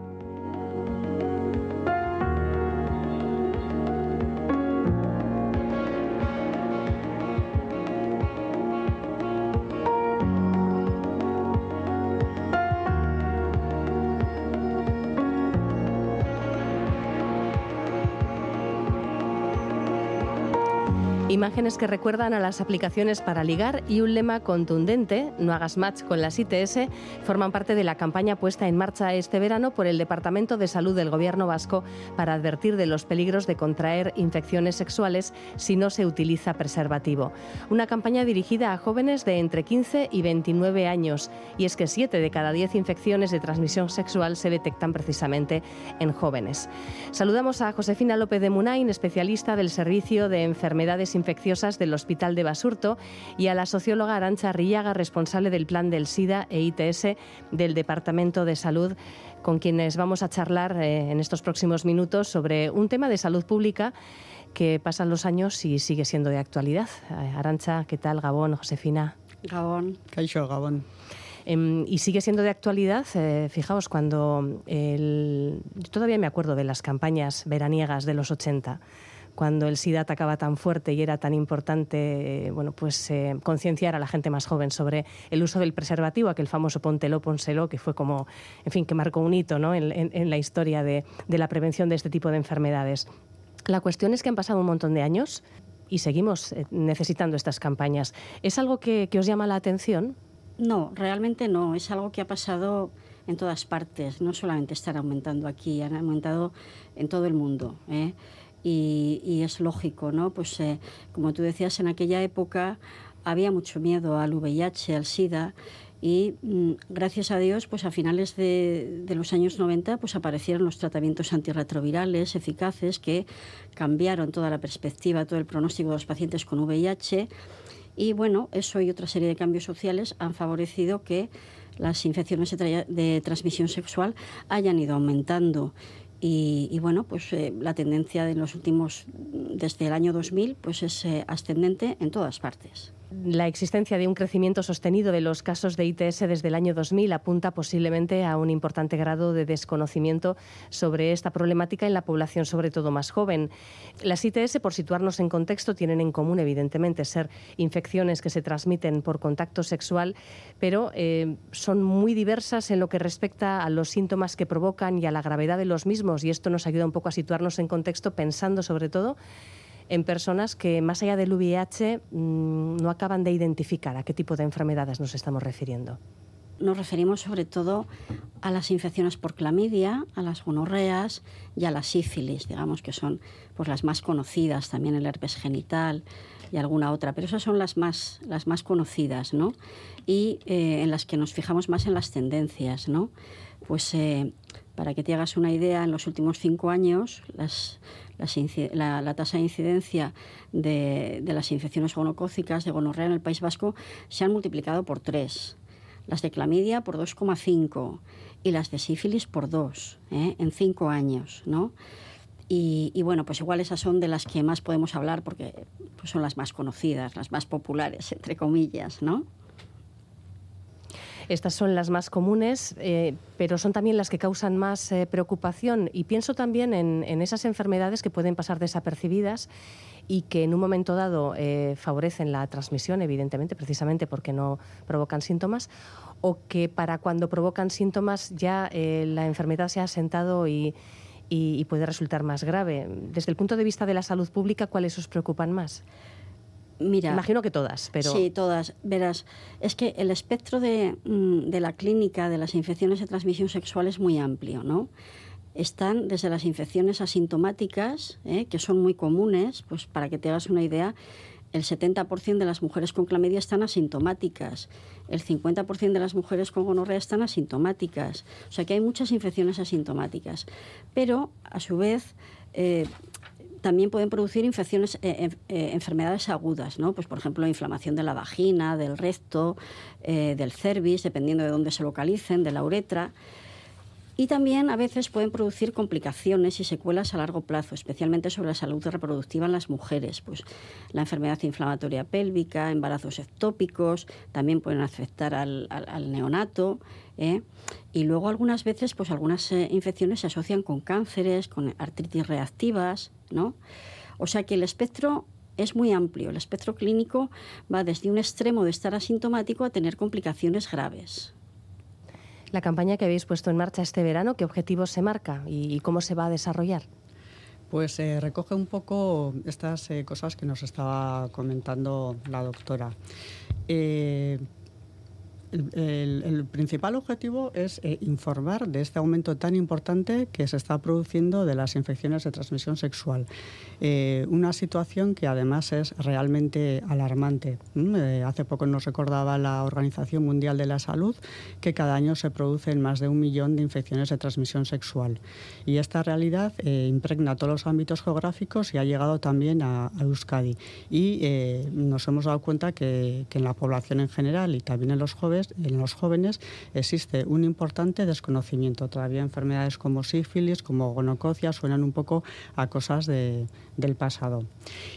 S1: Imágenes que recuerdan a las aplicaciones para ligar y un lema contundente, no hagas match con las ITS, forman parte de la campaña puesta en marcha este verano por el Departamento de Salud del Gobierno vasco para advertir de los peligros de contraer infecciones sexuales si no se utiliza preservativo. Una campaña dirigida a jóvenes de entre 15 y 29 años y es que 7 de cada 10 infecciones de transmisión sexual se detectan precisamente en jóvenes. Saludamos a Josefina López de Munain, especialista del Servicio de Enfermedades infecciosas del Hospital de Basurto y a la socióloga Arancha Rillaga, responsable del plan del SIDA e ITS del Departamento de Salud con quienes vamos a charlar eh, en estos próximos minutos sobre un tema de salud pública que pasan los años y sigue siendo de actualidad. Eh, Arancha, ¿qué tal? Gabón, Josefina.
S4: Gabón. Caixo, Gabón.
S1: Em, y sigue siendo de actualidad, eh, fijaos, cuando el... todavía me acuerdo de las campañas veraniegas de los 80 cuando el SIDA atacaba tan fuerte y era tan importante eh, bueno, pues, eh, concienciar a la gente más joven sobre el uso del preservativo, aquel famoso póntelo, pónselo, que fue como, en fin, que marcó un hito ¿no? en, la historia de, la prevención de este tipo de enfermedades. La cuestión es que han pasado un montón de años y seguimos eh, necesitando estas campañas. ¿Es algo que, os llama la atención?
S4: No, realmente no. Es algo que ha pasado en todas partes. No solamente están aumentando aquí, han aumentado en todo el mundo. ¿eh? Y, es lógico, ¿no? Pues eh, como tú decías, en aquella época había mucho miedo al VIH, al SIDA y mm, gracias a Dios, pues a finales de, de, los años 90 pues aparecieron los tratamientos antirretrovirales eficaces que cambiaron toda la perspectiva, todo el pronóstico de los pacientes con VIH y bueno, eso y otra serie de cambios sociales han favorecido que las infecciones de transmisión sexual hayan ido aumentando y, bueno, pues eh, la tendencia de los últimos, desde el año 2000, pues es eh, ascendente en todas partes.
S1: La existencia de un crecimiento sostenido de los casos de ITS desde el año 2000 apunta posiblemente a un importante grado de desconocimiento sobre esta problemática en la población, sobre todo más joven. Las ITS, por situarnos en contexto, tienen en común, evidentemente, ser infecciones que se transmiten por contacto sexual, pero eh, son muy diversas en lo que respecta a los síntomas que provocan y a la gravedad de los mismos. Y esto nos ayuda un poco a situarnos en contexto pensando, sobre todo, en personas que, más allá del VIH, mm, no acaban de identificar a qué tipo de enfermedades nos estamos refiriendo
S4: nos referimos sobre todo a las infecciones por clamidia, a las gonorreas y a la sífilis, digamos que son pues, las más conocidas, también el herpes genital y alguna otra, pero esas son las más, las más conocidas, ¿no? Y eh, en las que nos fijamos más en las tendencias, ¿no? Pues eh, para que te hagas una idea, en los últimos cinco años la, tasa de incidencia de, las infecciones gonocócicas de gonorrea en el País Vasco se han multiplicado por tres las de clamidia por 2,5 y las de sífilis por 2 ¿eh? en 5 años, ¿no? Y, bueno, pues igual esas son de las que más podemos hablar porque pues son las más conocidas, las más populares, entre comillas, ¿no?
S1: Estas son las más comunes, eh, pero son también las que causan más eh, preocupación. Y pienso también en, esas enfermedades que pueden pasar desapercibidas y que en un momento dado eh, favorecen la transmisión, evidentemente, precisamente porque no provocan síntomas, o que para cuando provocan síntomas ya la enfermedad se ha asentado y, puede resultar más grave. Desde el punto de vista de la salud pública, ¿cuáles os preocupan más?
S4: Mira,
S1: Imagino que todas, pero...
S4: Sí, todas. Verás, es que el espectro de, mm, de la clínica de las infecciones de transmisión sexual es muy amplio, ¿no? están desde las infecciones asintomáticas, ¿eh? que son muy comunes, pues para que te hagas una idea, el 70% de las mujeres con clamidia están asintomáticas, el 50% de las mujeres con gonorrea están asintomáticas, o sea que hay muchas infecciones asintomáticas, pero a su vez eh, también pueden producir infecciones, eh, enfermedades agudas, ¿no? Pues por ejemplo, inflamación de la vagina, del recto, del cervix, dependiendo de dónde se localicen, de la uretra y también a veces pueden producir complicaciones y secuelas a largo plazo, especialmente sobre la salud reproductiva en las mujeres. Pues la enfermedad inflamatoria pélvica, embarazos ectópicos, también pueden afectar al, neonato. ¿Eh? Y luego algunas veces, pues algunas eh, infecciones se asocian con cánceres, con artritis reactivas, ¿no? O sea que el espectro es muy amplio. El espectro clínico va desde un extremo de estar asintomático a tener complicaciones graves
S1: la campaña que habéis puesto en marcha este verano, ¿qué objetivos se marca y, cómo se va a desarrollar?
S5: Pues eh, recoge un poco estas eh, cosas que nos estaba comentando la doctora. Eh, el, principal objetivo es eh, informar de este aumento tan importante que se está produciendo de las infecciones de transmisión sexual. Eh, una situación que además es realmente alarmante. Eh, hace poco nos recordaba la Organización Mundial de la Salud que cada año se producen más de un millón de infecciones de transmisión sexual. Y esta realidad impregna todos los ámbitos geográficos y ha llegado también a, Euskadi. Y nos hemos dado cuenta que en la población en general y también en los jóvenes, en los jóvenes existe un importante desconocimiento. Todavía enfermedades como sífilis, como gonococia, suenan un poco a cosas del pasado.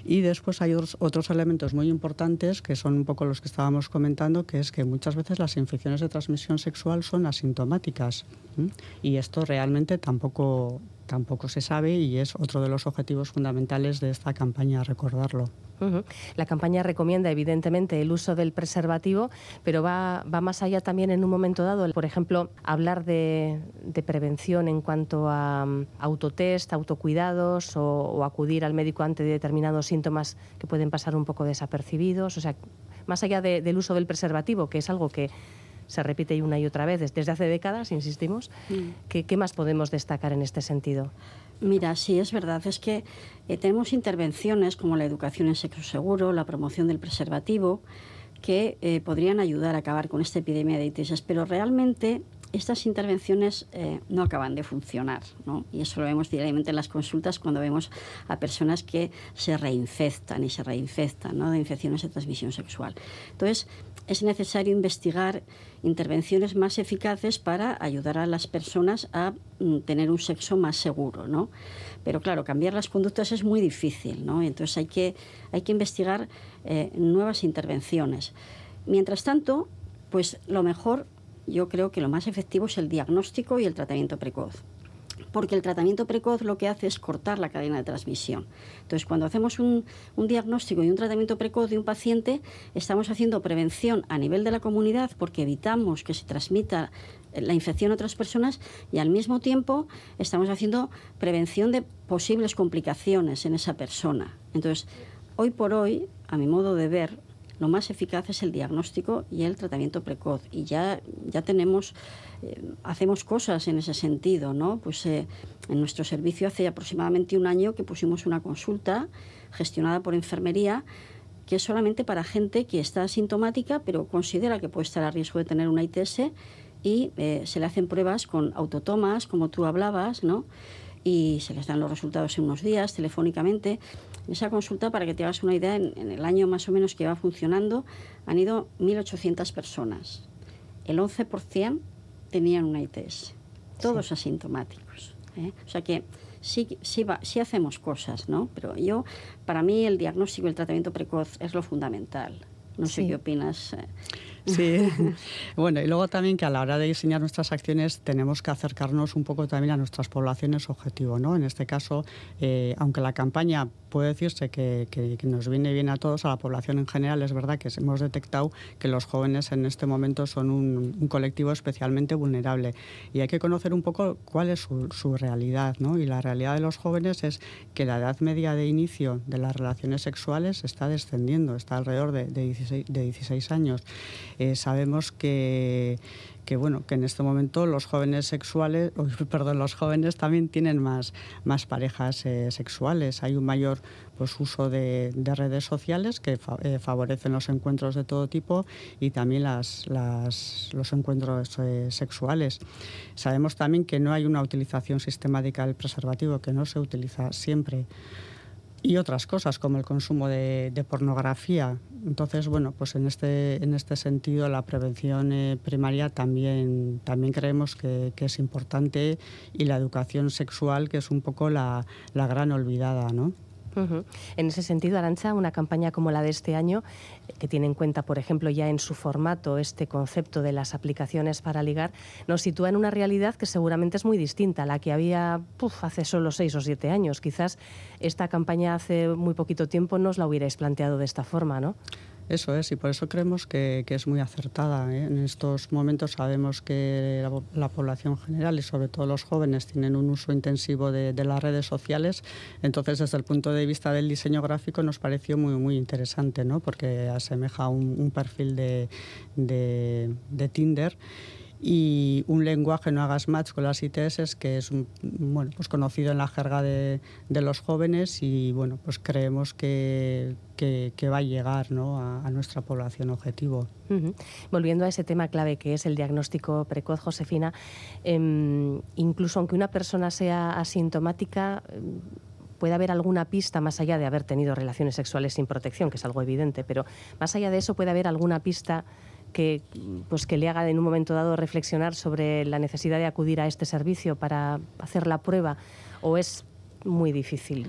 S5: Y después hay otros, elementos muy importantes que son un poco los que estábamos comentando, que es que muchas veces las infecciones de transmisión sexual son asintomáticas. Y esto realmente tampoco, tampoco se sabe y es otro de los objetivos fundamentales de esta campaña, recordarlo.
S1: La campaña recomienda, evidentemente, el uso del preservativo, pero va, va más allá también en un momento dado. Por ejemplo, hablar de, prevención en cuanto a um, autotest, autocuidados o, acudir al médico ante determinados síntomas que pueden pasar un poco desapercibidos. O sea, más allá del uso del preservativo, que es algo que se repite una y otra vez desde hace décadas, insistimos. Mm. ¿Qué, más podemos destacar en este sentido?
S4: Mira, sí, es verdad. Es que eh, tenemos intervenciones como la educación en sexo seguro, la promoción del preservativo, que eh, podrían ayudar a acabar con esta epidemia de ITS, pero realmente estas intervenciones eh, no acaban de funcionar, ¿no? Y eso lo vemos diariamente en las consultas cuando vemos a personas que se reinfectan y se reinfectan, ¿no? De infecciones de transmisión sexual. Entonces, es necesario investigar intervenciones más eficaces para ayudar a las personas a mm, tener un sexo más seguro, ¿no? Pero claro, cambiar las conductas es muy difícil, ¿no? Entonces hay que, hay que investigar eh, nuevas intervenciones. Mientras tanto, pues lo mejor, yo creo que lo más efectivo es el diagnóstico y el tratamiento precoz porque el tratamiento precoz lo que hace es cortar la cadena de transmisión. Entonces, cuando hacemos un, diagnóstico y un tratamiento precoz de un paciente, estamos haciendo prevención a nivel de la comunidad porque evitamos que se transmita la infección a otras personas y al mismo tiempo estamos haciendo prevención de posibles complicaciones en esa persona. Entonces, hoy por hoy, a mi modo de ver, lo más eficaz es el diagnóstico y el tratamiento precoz. Y ya, ya tenemos, eh, hacemos cosas en ese sentido, ¿no? Pues eh, en nuestro servicio hace aproximadamente un año que pusimos una consulta gestionada por enfermería que es solamente para gente que está asintomática pero considera que puede estar a riesgo de tener una ITS y eh, se le hacen pruebas con autotomas, como tú hablabas, ¿no? y se les dan los resultados en unos días telefónicamente. En esa consulta, para que te hagas una idea, en, el año más o menos que va funcionando, han ido 1.800 personas. El 11% tenían una ITS, todos asintomáticos. ¿eh? O sea que sí, sí, va, sí hacemos cosas, ¿no? Pero yo, para mí, el diagnóstico y el tratamiento precoz es lo fundamental. No sé qué opinas.
S5: Sí, bueno, y luego también que a la hora de diseñar nuestras acciones tenemos que acercarnos un poco también a nuestras poblaciones objetivo, ¿no? En este caso, eh, aunque la campaña puede decirse que, que, nos viene bien a todos, a la población en general, es verdad que hemos detectado que los jóvenes en este momento son un, colectivo especialmente vulnerable y hay que conocer un poco cuál es su, realidad, ¿no? Y la realidad de los jóvenes es que la edad media de inicio de las relaciones sexuales está descendiendo, está alrededor de, de, 16, de 16 años. Eh, sabemos que, que bueno que en este momento los jóvenes sexuales perdón los jóvenes también tienen más más parejas eh, sexuales. Hay un mayor pues uso de, redes sociales que eh, favorecen los encuentros de todo tipo y también las, los encuentros sexuales. Sabemos también que no hay una utilización sistemática del preservativo que no se utiliza siempre y otras cosas como el consumo de, pornografía. Entonces, bueno, pues en este, en este sentido la prevención eh, primaria también, también creemos que, que, es importante y la educación sexual que es un poco la, la gran olvidada, ¿no?
S1: En ese sentido, Arancha, una campaña como la de este año, que tiene en cuenta, por ejemplo, ya en su formato este concepto de las aplicaciones para ligar, nos sitúa en una realidad que seguramente es muy distinta a la que había hace solo seis o siete años. Quizás esta campaña hace muy poquito tiempo no os la hubierais planteado de esta forma, ¿no?
S5: Eso es, y por eso creemos que, es muy acertada. ¿eh? En estos momentos sabemos que la, población general y sobre todo los jóvenes tienen un uso intensivo de, las redes sociales, entonces desde el punto de vista del diseño gráfico nos pareció muy, muy interesante, ¿no? porque asemeja un, un perfil de, de, de Tinder y un lenguaje no hagas match con las ITS que es bueno pues conocido en la jerga de, de los jóvenes y bueno pues creemos que, que, va a llegar ¿no? a, nuestra población objetivo.
S1: Volviendo a ese tema clave que es el diagnóstico precoz, Josefina, em, incluso aunque una persona sea asintomática, em, puede haber alguna pista más allá de haber tenido relaciones sexuales sin protección, que es algo evidente, pero más allá de eso puede haber alguna pista que, pues que le haga en un momento dado reflexionar sobre la necesidad de acudir a este servicio para hacer la prueba o es muy difícil?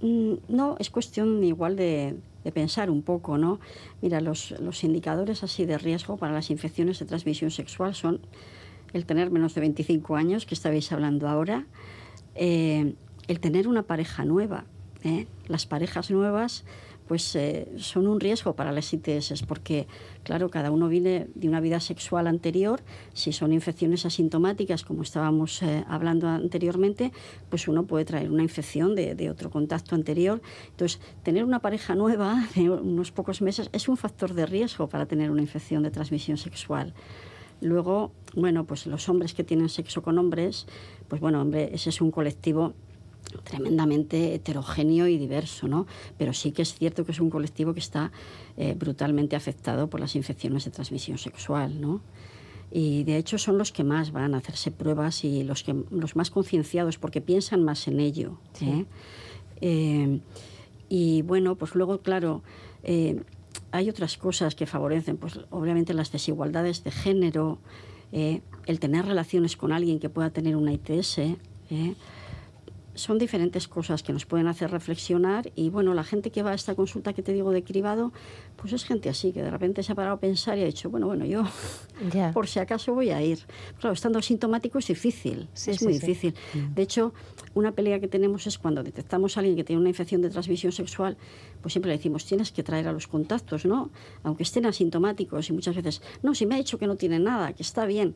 S4: Mm, no, es cuestión igual de, pensar un poco, ¿no? Mira, los, los, indicadores así de riesgo para las infecciones de transmisión sexual son el tener menos de 25 años, que estabais hablando ahora, eh, el tener una pareja nueva. ¿eh? Las parejas nuevas pues eh, son un riesgo para las ITS, porque, claro, cada uno viene de una vida sexual anterior. Si son infecciones asintomáticas, como estábamos eh, hablando anteriormente, pues uno puede traer una infección de, de, otro contacto anterior. Entonces, tener una pareja nueva de unos pocos meses es un factor de riesgo para tener una infección de transmisión sexual. Luego, bueno, pues los hombres que tienen sexo con hombres, pues bueno, hombre, ese es un colectivo tremendamente heterogéneo y diverso, ¿no? Pero sí que es cierto que es un colectivo que está eh, brutalmente afectado por las infecciones de transmisión sexual, ¿no? Y de hecho son los que más van a hacerse pruebas y los, que, los más concienciados porque piensan más en ello. ¿eh? Eh, y bueno, pues luego, claro, hay otras cosas que favorecen, pues obviamente las desigualdades de género, el tener relaciones con alguien que pueda tener una ITS, son diferentes cosas que nos pueden hacer reflexionar y bueno, la gente que va a esta consulta que te digo de cribado, pues es gente así, que de repente se ha parado a pensar y ha dicho, bueno, bueno, yo por si acaso voy a ir. Claro, estando asintomático es difícil, es muy difícil. Mm. De hecho, una pelea que tenemos es cuando detectamos a alguien que tiene una infección de transmisión sexual, pues siempre le decimos, tienes que traer a los contactos, ¿no? Aunque estén asintomáticos y muchas veces, no, si me ha dicho que no tiene nada, que está bien.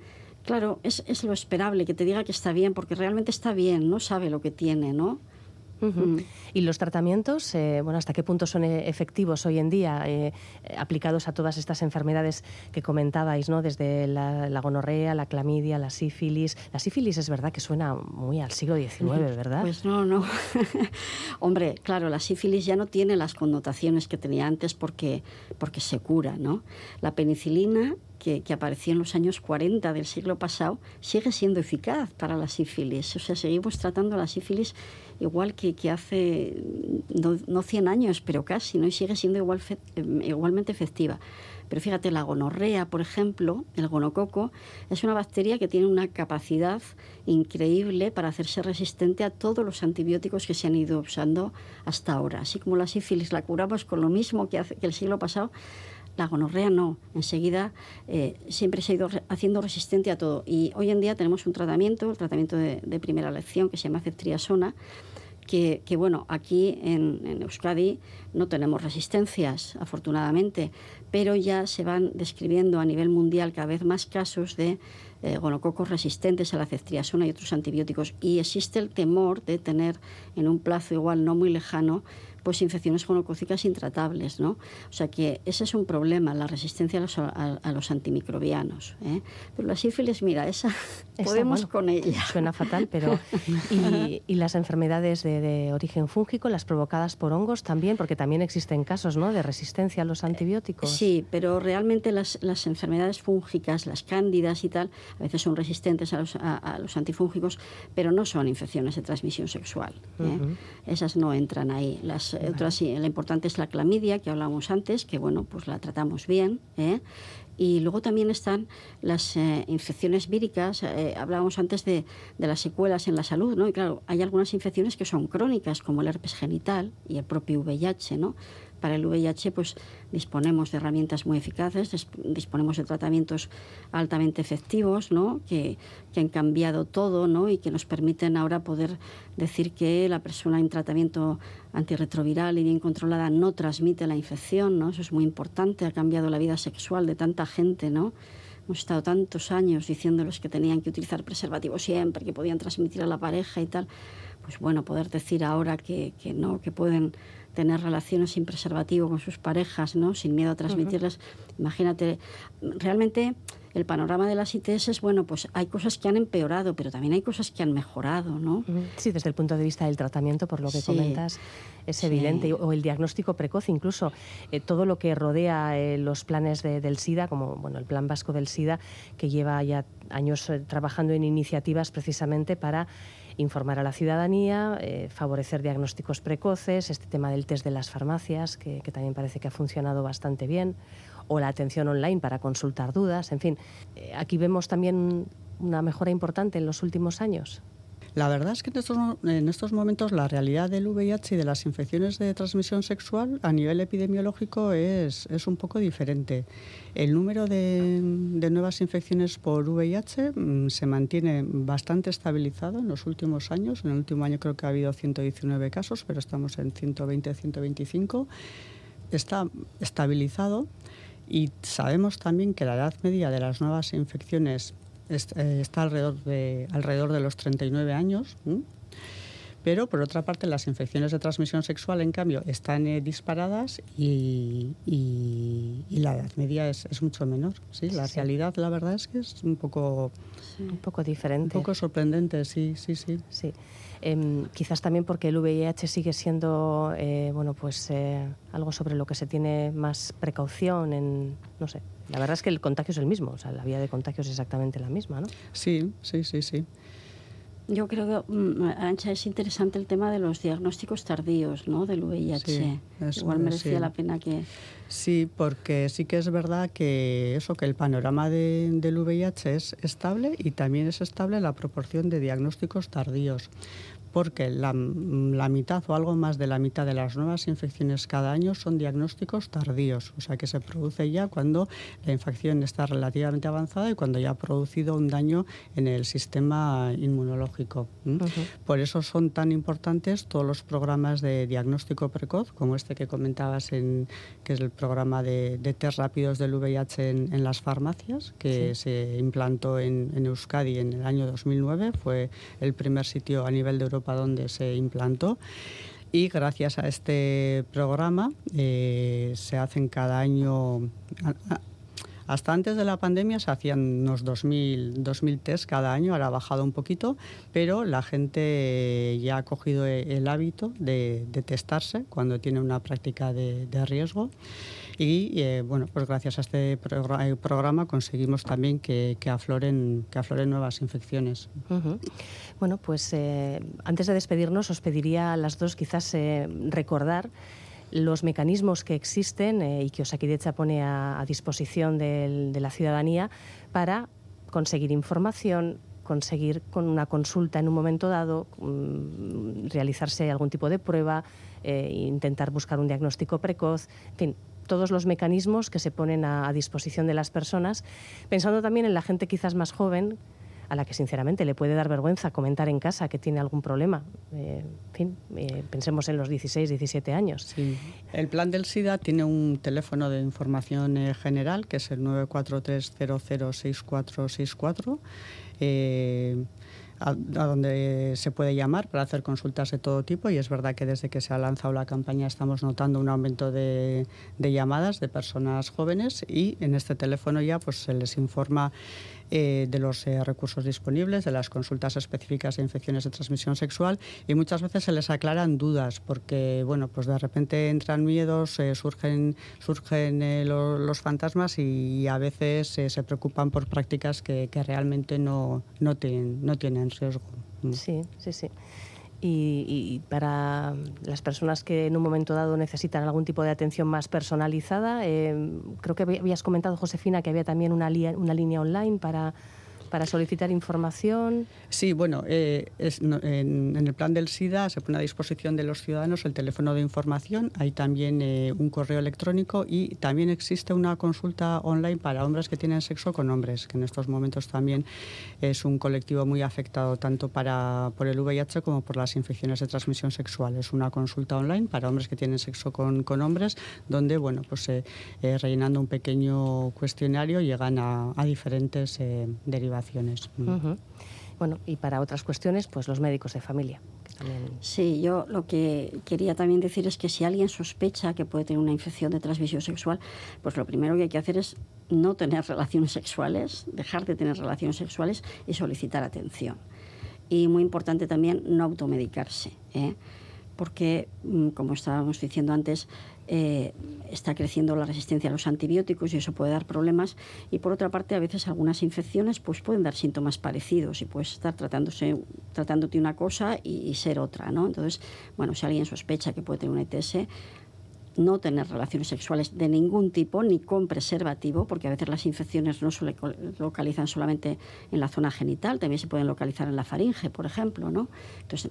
S4: Claro, es, es lo esperable que te diga que está bien, porque realmente está bien, no sabe lo que tiene, ¿no?
S1: Mm. ¿Y los tratamientos, eh, bueno, hasta qué punto son eh, efectivos hoy en día eh, aplicados a todas estas enfermedades que comentabais, ¿no? Desde la, gonorrea, la clamidia, la sífilis. La sífilis es verdad que suena muy al siglo XIX, ¿verdad?
S4: Pues no, no. Hombre, claro, la sífilis ya no tiene las connotaciones que tenía antes porque, porque se cura, ¿no? La penicilina que, que, apareció en los años 40 del siglo pasado sigue siendo eficaz para la sífilis. O sea, seguimos tratando la sífilis igual que, que hace, no, no, 100 años, pero casi, ¿no? y sigue siendo igual igualmente efectiva. Pero fíjate, la gonorrea, por ejemplo, el gonococo, es una bacteria que tiene una capacidad increíble para hacerse resistente a todos los antibióticos que se han ido usando hasta ahora. Así como la sífilis la curamos con lo mismo que, hace, que el siglo pasado, la gonorrea no, enseguida eh, siempre se ha ido haciendo resistente a todo. Y hoy en día tenemos un tratamiento, el tratamiento de, primera lección, que se llama ceftriasona, que, bueno, aquí en, Euskadi no tenemos resistencias, afortunadamente, pero ya se van describiendo a nivel mundial cada vez más casos de eh, gonococos resistentes a la ceftriasona y otros antibióticos. Y existe el temor de tener en un plazo igual no muy lejano pues infecciones gonocócicas intratables, ¿no? O sea que ese es un problema, la resistencia a los, a, los antimicrobianos. ¿eh? Pero la sífilis, mira, esa, podemos con ella.
S1: Suena fatal, pero... ¿Y, y las enfermedades de, origen fúngico, las provocadas por hongos también? Porque también existen casos, ¿no?, de resistencia a los antibióticos.
S4: Sí, pero realmente las, las enfermedades fúngicas, las cándidas y tal, a veces son resistentes a los, a, los antifúngicos, pero no son infecciones de transmisión sexual. ¿eh? Esas no entran ahí. Las la importante es la clamidia, que hablábamos antes, que bueno, pues la tratamos bien. ¿eh? Y luego también están las eh, infecciones víricas. Eh, hablábamos antes de, de, las secuelas en la salud, ¿no? Y claro, hay algunas infecciones que son crónicas, como el herpes genital y el propio VIH, ¿no? Para el VIH pues disponemos de herramientas muy eficaces, disponemos de tratamientos altamente efectivos, ¿no? que, que, han cambiado todo ¿no? y que nos permiten ahora poder decir que la persona en tratamiento antirretroviral y bien controlada no transmite la infección, ¿no? eso es muy importante, ha cambiado la vida sexual de tanta gente, ¿no? Hemos estado tantos años diciéndoles que tenían que utilizar preservativo siempre, que podían transmitir a la pareja y tal. Pues bueno, poder decir ahora que, que no, que pueden tener relaciones sin preservativo con sus parejas, ¿no? sin miedo a transmitirlas. Imagínate, realmente el panorama de las ITS es, bueno, pues hay cosas que han empeorado, pero también hay cosas que han mejorado, ¿no?
S1: Sí, desde el punto de vista del tratamiento, por lo que comentas, es evidente, o el diagnóstico precoz, incluso eh, todo lo que rodea eh, los planes del SIDA, como bueno, el Plan Vasco del SIDA, que lleva ya años eh, trabajando en iniciativas precisamente para informar a la ciudadanía, eh, favorecer diagnósticos precoces, este tema del test de las farmacias, que, también parece que ha funcionado bastante bien, o la atención online para consultar dudas, en fin. Eh, aquí vemos también una mejora importante en los últimos años.
S5: La verdad es que en estos, momentos la realidad del VIH y de las infecciones de transmisión sexual a nivel epidemiológico es, un poco diferente. El número de, nuevas infecciones por VIH mm, se mantiene bastante estabilizado en los últimos años. En el último año creo que ha habido 119 casos, pero estamos en 120, 125. Está estabilizado y sabemos también que la edad media de las nuevas infecciones eh, está alrededor de, alrededor de los 39 años. Pero, por otra parte, las infecciones de transmisión sexual, en cambio, están eh, disparadas y, y, la edad media es, es mucho menor. ¿sí? La realidad, la verdad, es que es un poco...
S1: Un poco diferente.
S5: Un poco sorprendente, sí, sí, sí.
S1: sí. Em, quizás también porque el VIH sigue siendo eh, bueno, pues, algo sobre lo que se tiene más precaución en, no sé, la verdad es que el contagio es el mismo, o sea, la vía de contagio es exactamente la misma, ¿no?
S5: Sí, sí, sí, sí.
S4: Yo creo que, mm, Ancha, es interesante el tema de los diagnósticos tardíos, ¿no? Del VIH. Igual merecía la pena que...
S5: Sí, porque sí que es verdad que eso, que el panorama del VIH es estable y también es estable la proporción de diagnósticos tardíos porque la, la, mitad o algo más de la mitad de las nuevas infecciones cada año son diagnósticos tardíos, o sea que se produce ya cuando la infección está relativamente avanzada y cuando ya ha producido un daño en el sistema inmunológico. Por eso son tan importantes todos los programas de diagnóstico precoz, como este que comentabas, en, que es el programa de, test rápidos del VIH en, las farmacias, que se implantó en, en Euskadi en el año 2009. Fue el primer sitio a nivel de Europa donde se implantó. Y gracias a este programa eh, se hacen cada año, hasta antes de la pandemia se hacían unos 2.000, 2000 test cada año, ahora ha bajado un poquito, pero la gente ya ha cogido el hábito de, testarse cuando tiene una práctica de riesgo y eh, bueno, pues gracias a este eh, programa conseguimos también que, afloren, que afloren nuevas infecciones.
S1: Bueno, pues eh, antes de despedirnos os pediría a las dos quizás recordar los mecanismos que existen y que Osakidecha pone a, disposición de la ciudadanía para conseguir información, conseguir con una consulta en un momento dado, mm, realizarse algún tipo de prueba, intentar buscar un diagnóstico precoz, en fin, todos los mecanismos que se ponen a, disposición de las personas, pensando también en la gente quizás más joven, a la que sinceramente le puede dar vergüenza comentar en casa que tiene algún problema. Eh, en fin, eh, pensemos en los 16, 17 años.
S5: Sí. El plan del SIDA tiene un teléfono de información eh, general que es el 943006464 a, donde se puede llamar para hacer consultas de todo tipo y es verdad que desde que se ha lanzado la campaña estamos notando un aumento de, de llamadas de personas jóvenes y en este teléfono ya pues se les informa eh, de los eh, recursos disponibles, de las consultas específicas de infecciones de transmisión sexual y muchas veces se les aclaran dudas porque, bueno, pues de repente entran miedos, eh, surgen, surgen los fantasmas y a veces se preocupan por prácticas que, que realmente no, no, tienen, no tienen riesgo.
S1: Sí, sí, sí y, para las personas que en un momento dado necesitan algún tipo de atención más personalizada. Eh, creo que habías comentado, Josefina, que había también una, una línea online para para solicitar información?
S5: Sí, bueno, eh, en, el plan del SIDA se pone a disposición de los ciudadanos el teléfono de información, hay también eh, un correo electrónico y también existe una consulta online para hombres que tienen sexo con hombres, que en estos momentos también es un colectivo muy afectado tanto para, por el VIH como por las infecciones de transmisión sexual. Es una consulta online para hombres que tienen sexo con, con hombres, donde, bueno, pues eh, rellenando un pequeño cuestionario llegan a, diferentes derivaciones
S1: Mm. Bueno, y para otras cuestiones, pues los médicos de familia.
S4: Sí, yo lo que quería también decir es que si alguien sospecha que puede tener una infección de transmisión sexual, pues lo primero que hay que hacer es no tener relaciones sexuales, dejar de tener relaciones sexuales y solicitar atención. Y muy importante también no automedicarse, ¿eh? porque, mm, como estábamos diciendo antes, eh, está creciendo la resistencia a los antibióticos y eso puede dar problemas. Y por otra parte, a veces algunas infecciones pues, pueden dar síntomas parecidos y puedes estar tratándose, tratándote una cosa y, ser otra. ¿no? Entonces, bueno, si alguien sospecha que puede tener una ETS, no tener relaciones sexuales de ningún tipo, ni con preservativo, porque a veces las infecciones no se localizan solamente en la zona genital, también se pueden localizar en la faringe, por ejemplo. ¿no? Entonces,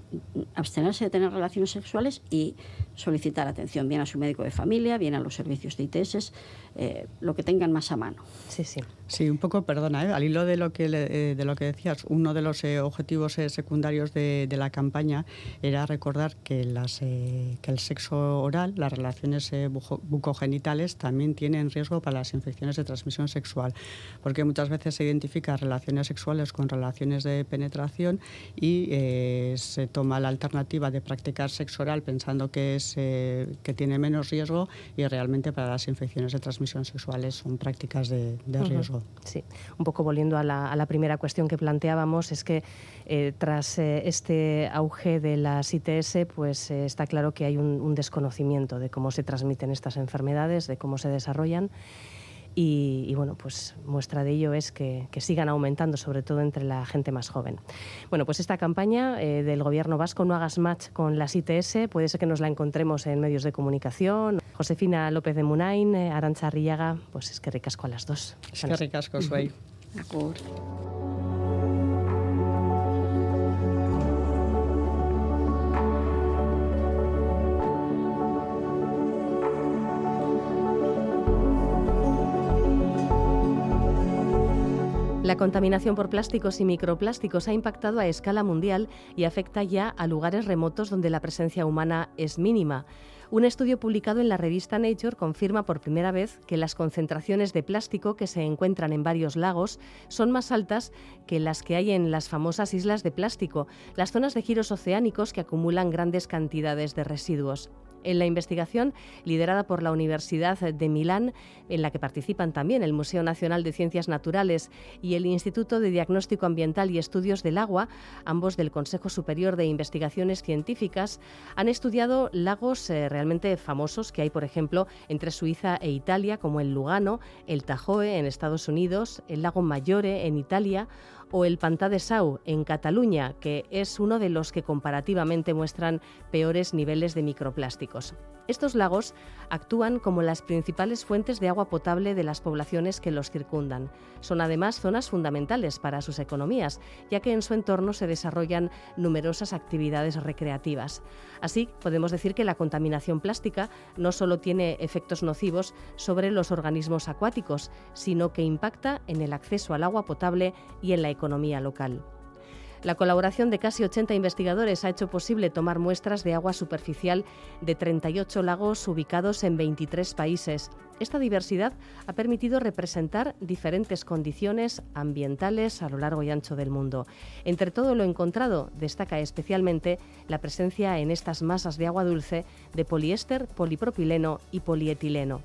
S4: abstenerse de tener relaciones sexuales y solicitar atención bien a su médico de familia, bien a los servicios de ITS, eh, lo que tengan más a mano.
S1: Sí, sí.
S5: Sí, un poco, perdona, ¿eh? al hilo de lo que, eh, de lo que decías, uno de los objetivos secundarios de, de, la campaña era recordar que, las, que el sexo oral, las relaciones bucogenitales, también tienen riesgo para las infecciones de transmisión sexual, porque muchas veces se identifica relaciones sexuales con relaciones de penetración y se toma la alternativa de practicar sexo oral pensando que, es, que tiene menos riesgo y realmente para las infecciones de transmisión sexuales son prácticas de, riesgo.
S1: Sí, un poco volviendo a la, primera cuestión que planteábamos, es que eh, tras eh, este auge de las ITS, pues eh, está claro que hay un, un desconocimiento de cómo se transmiten estas enfermedades, de cómo se desarrollan. Y, bueno, pues muestra de ello es que, sigan aumentando, sobre todo entre la gente más joven. Bueno, pues esta campaña eh, del gobierno vasco, No hagas match con las ITS, puede ser que nos la encontremos en medios de comunicación. Josefina López de Munain, eh, Arancha Arriaga, pues es que ricasco a las dos.
S5: Es que ricasco, soy.
S1: La contaminación por plásticos y microplásticos ha impactado a escala mundial y afecta ya a lugares remotos donde la presencia humana es mínima. Un estudio publicado en la revista Nature confirma por primera vez que las concentraciones de plástico que se encuentran en varios lagos son más altas que las que hay en las famosas islas de plástico, las zonas de giros oceánicos que acumulan grandes cantidades de residuos en la investigación liderada por la Universidad de Milán, en la que participan también el Museo Nacional de Ciencias Naturales y el Instituto de Diagnóstico Ambiental y Estudios del Agua, ambos del Consejo Superior de Investigaciones Científicas, han estudiado lagos eh, realmente famosos que hay, por ejemplo, entre Suiza e Italia, como el Lugano, el Tajoe en Estados Unidos, el lago Maggiore en Italia o el Pantà de Sau en Cataluña, que es uno de los que comparativamente muestran peores niveles de microplásticos. Estos lagos actúan como las principales fuentes de agua potable de las poblaciones que los circundan. Son además zonas fundamentales para sus economías, ya que en su entorno se desarrollan numerosas actividades recreativas. Así, podemos decir que la contaminación plástica no solo tiene efectos nocivos sobre los organismos acuáticos, sino que impacta en el acceso al agua potable y en la economía local. La colaboración de casi 80 investigadores ha hecho posible tomar muestras de agua superficial de 38 lagos ubicados en 23 países. Esta diversidad ha permitido representar diferentes condiciones ambientales a lo largo y ancho del mundo. Entre todo lo encontrado, destaca especialmente la presencia en estas masas de agua dulce de poliéster, polipropileno y polietileno.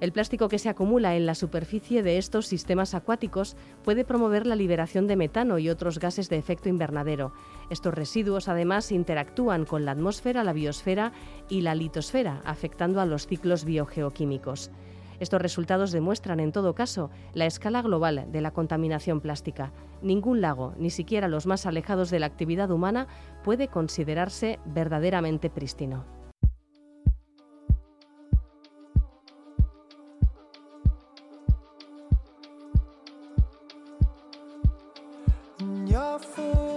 S1: El plástico que se acumula en la superficie de estos sistemas acuáticos puede promover la liberación de metano y otros gases de efecto invernadero. Estos residuos además interactúan con la atmósfera, la biosfera y la litosfera, afectando a los ciclos biogeoquímicos. Estos resultados demuestran, en todo caso, la escala global de la contaminación plástica. Ningún lago, ni siquiera los más alejados de la actividad humana, puede considerarse verdaderamente prístino. your fool.